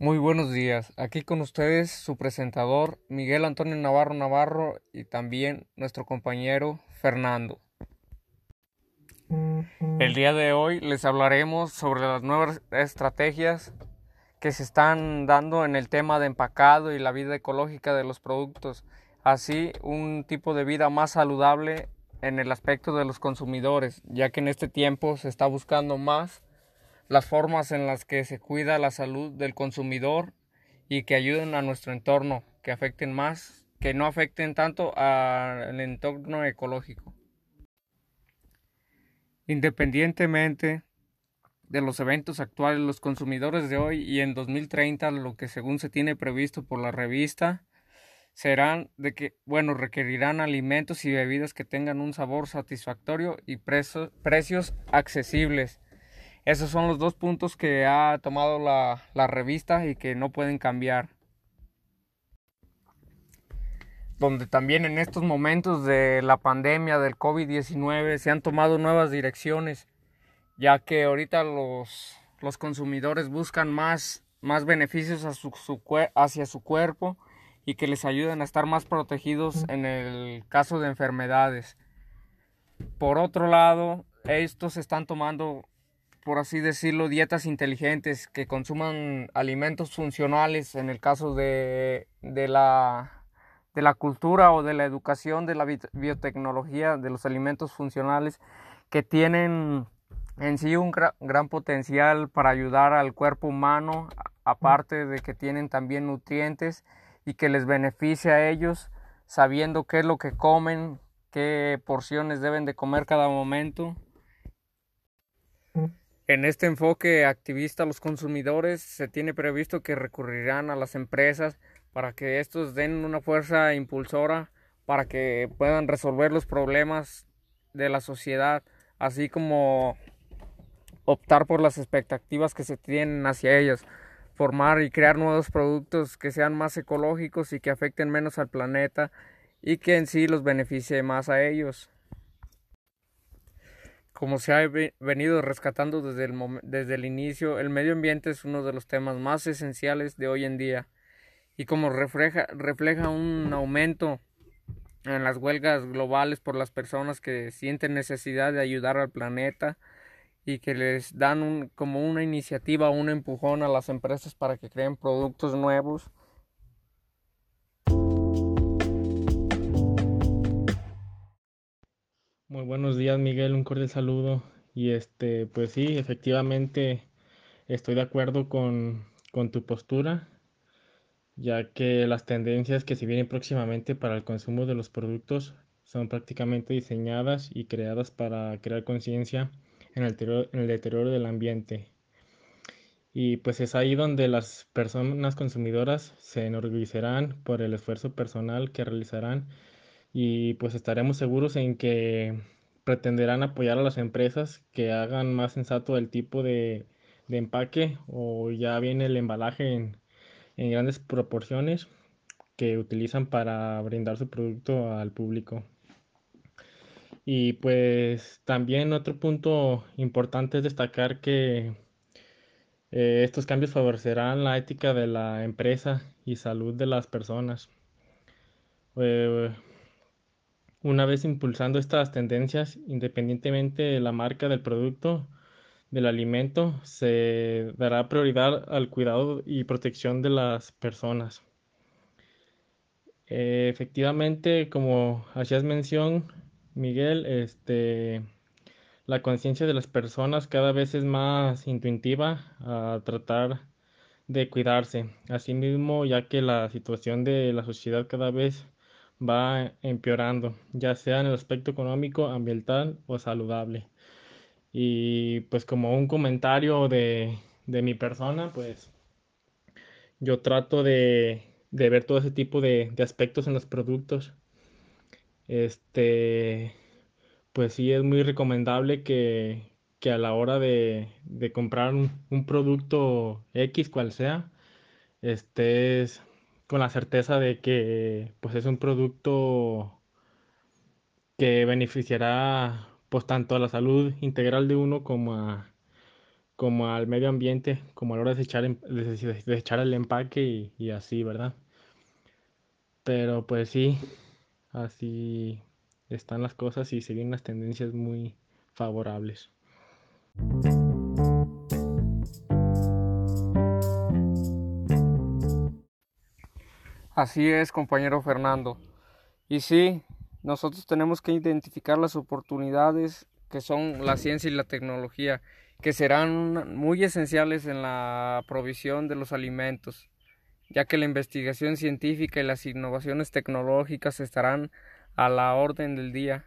Muy buenos días. Aquí con ustedes su presentador Miguel Antonio Navarro Navarro y también nuestro compañero Fernando. El día de hoy les hablaremos sobre las nuevas estrategias que se están dando en el tema de empacado y la vida ecológica de los productos, así un tipo de vida más saludable en el aspecto de los consumidores, ya que en este tiempo se está buscando más las formas en las que se cuida la salud del consumidor y que ayuden a nuestro entorno, que afecten más, que no afecten tanto al entorno ecológico. Independientemente de los eventos actuales, los consumidores de hoy y en 2030, lo que según se tiene previsto por la revista, serán de que, bueno, requerirán alimentos y bebidas que tengan un sabor satisfactorio y precios accesibles esos son los dos puntos que ha tomado la, revista y que no pueden cambiar. Donde también en estos momentos de la pandemia del COVID-19 se han tomado nuevas direcciones, ya que ahorita los, los consumidores buscan más, más beneficios hacia su cuerpo y que les ayuden a estar más protegidos en el caso de enfermedades. Por otro lado, estos están tomando por así decirlo, dietas inteligentes que consuman alimentos funcionales en el caso de, la, de la cultura o de la educación de la biotecnología, de los alimentos funcionales que tienen en sí un gran potencial para ayudar al cuerpo humano, aparte de que tienen también nutrientes y que les beneficia a ellos, sabiendo qué es lo que comen, qué porciones deben de comer cada momento en este enfoque activista a los consumidores se tiene previsto que recurrirán a las empresas para que estos den una fuerza impulsora para que puedan resolver los problemas de la sociedad, así como optar por las expectativas que se tienen hacia ellas, formar y crear nuevos productos que sean más ecológicos y que afecten menos al planeta y que en sí los beneficie más a ellos como se ha venido rescatando desde el, desde el inicio, el medio ambiente es uno de los temas más esenciales de hoy en día y como refleja, refleja un aumento en las huelgas globales por las personas que sienten necesidad de ayudar al planeta y que les dan como una iniciativa, un empujón a las empresas para que creen productos nuevos Muy buenos días, Miguel, un cordial saludo. Y este, pues sí, efectivamente estoy de acuerdo con, con tu postura, ya que las tendencias que se vienen próximamente para el consumo de los productos son prácticamente diseñadas y creadas para crear conciencia en en el deterioro del ambiente. Y pues es ahí donde las personas consumidoras se enorgullecerán por el esfuerzo personal que realizarán y pues estaremos seguros en que pretenderán apoyar a las empresas que hagan más sensato el tipo de, empaque o ya viene el embalaje en, en grandes proporciones que utilizan para brindar su producto al público. Y pues también otro punto importante es destacar que eh, estos cambios favorecerán la ética de la empresa y salud de las personas. Eh, una vez impulsando estas tendencias, independientemente de la marca del producto, del alimento, se dará prioridad al cuidado y protección de las personas. Eh, efectivamente, como hacías mención, Miguel, este, la conciencia de las personas cada vez es más intuitiva a tratar de cuidarse. Asimismo, ya que la situación de la sociedad cada vez va empeorando, ya sea en el aspecto económico, ambiental o saludable. Y pues como un comentario de, mi persona, pues yo trato de, ver todo ese tipo de, aspectos en los productos. Este, pues sí es muy recomendable que, a la hora de, comprar un, un, producto X, cual sea, estés con la certeza de que pues es un producto que beneficiará pues tanto a la salud integral de uno como a, como al medio ambiente, como a la hora de echar, de echar el empaque y, y así, ¿verdad? Pero pues sí, así están las cosas y se vienen las tendencias muy favorables. Así es, compañero Fernando. Y sí, nosotros tenemos que identificar las oportunidades que son la ciencia y la tecnología, que serán muy esenciales en la provisión de los alimentos, ya que la investigación científica y las innovaciones tecnológicas estarán a la orden del día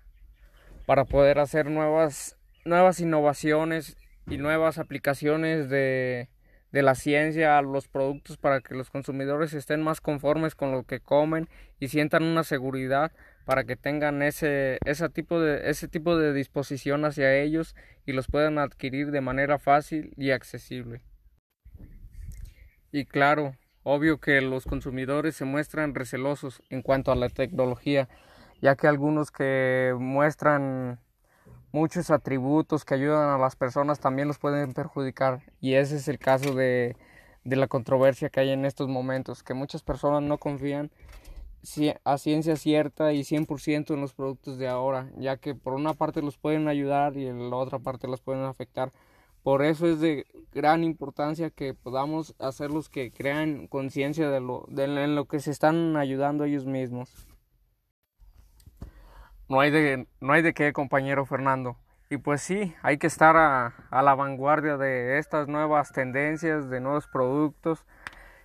para poder hacer nuevas, nuevas innovaciones y nuevas aplicaciones de, de la ciencia a los productos para que los consumidores estén más conformes con lo que comen y sientan una seguridad para que tengan ese, ese, tipo de, ese tipo de disposición hacia ellos y los puedan adquirir de manera fácil y accesible. Y claro, obvio que los consumidores se muestran recelosos en cuanto a la tecnología, ya que algunos que muestran muchos atributos que ayudan a las personas también los pueden perjudicar y ese es el caso de, de la controversia que hay en estos momentos, que muchas personas no confían a ciencia cierta y 100% en los productos de ahora, ya que por una parte los pueden ayudar y en la otra parte los pueden afectar. Por eso es de gran importancia que podamos hacerlos que crean conciencia de lo, de en lo que se están ayudando ellos mismos. No hay de, no hay de qué, compañero Fernando. Y pues sí, hay que estar a, la vanguardia de estas nuevas tendencias, de nuevos productos,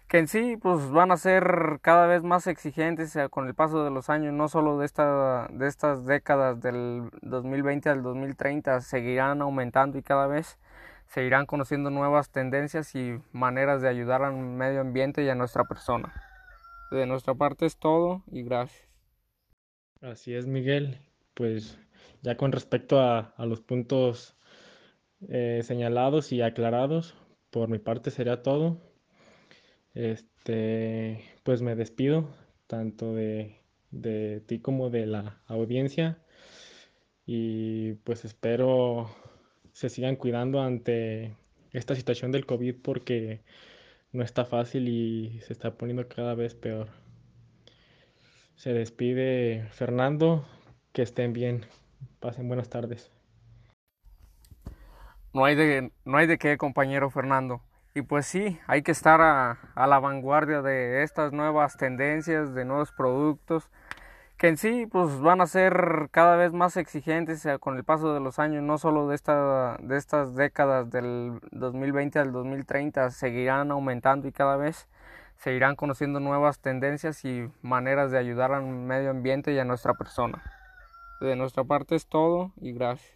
que en sí pues van a ser cada vez más exigentes eh, con el paso de los años, no solo de, esta, de estas décadas del 2020 al 2030, seguirán aumentando y cada vez se irán conociendo nuevas tendencias y maneras de ayudar al medio ambiente y a nuestra persona. De nuestra parte es todo y gracias. Así es, Miguel. Pues ya con respecto a, los puntos eh, señalados y aclarados, por mi parte sería todo. Este, pues me despido tanto de, de ti como de la audiencia y pues espero se sigan cuidando ante esta situación del COVID porque no está fácil y se está poniendo cada vez peor. Se despide Fernando, que estén bien, pasen buenas tardes. No hay de, no hay de qué, compañero Fernando. Y pues sí, hay que estar a, la vanguardia de estas nuevas tendencias, de nuevos productos, que en sí pues van a ser cada vez más exigentes con el paso de los años, no solo de, esta, de estas décadas del 2020 al 2030, seguirán aumentando y cada vez se irán conociendo nuevas tendencias y maneras de ayudar al medio ambiente y a nuestra persona. De nuestra parte es todo y gracias.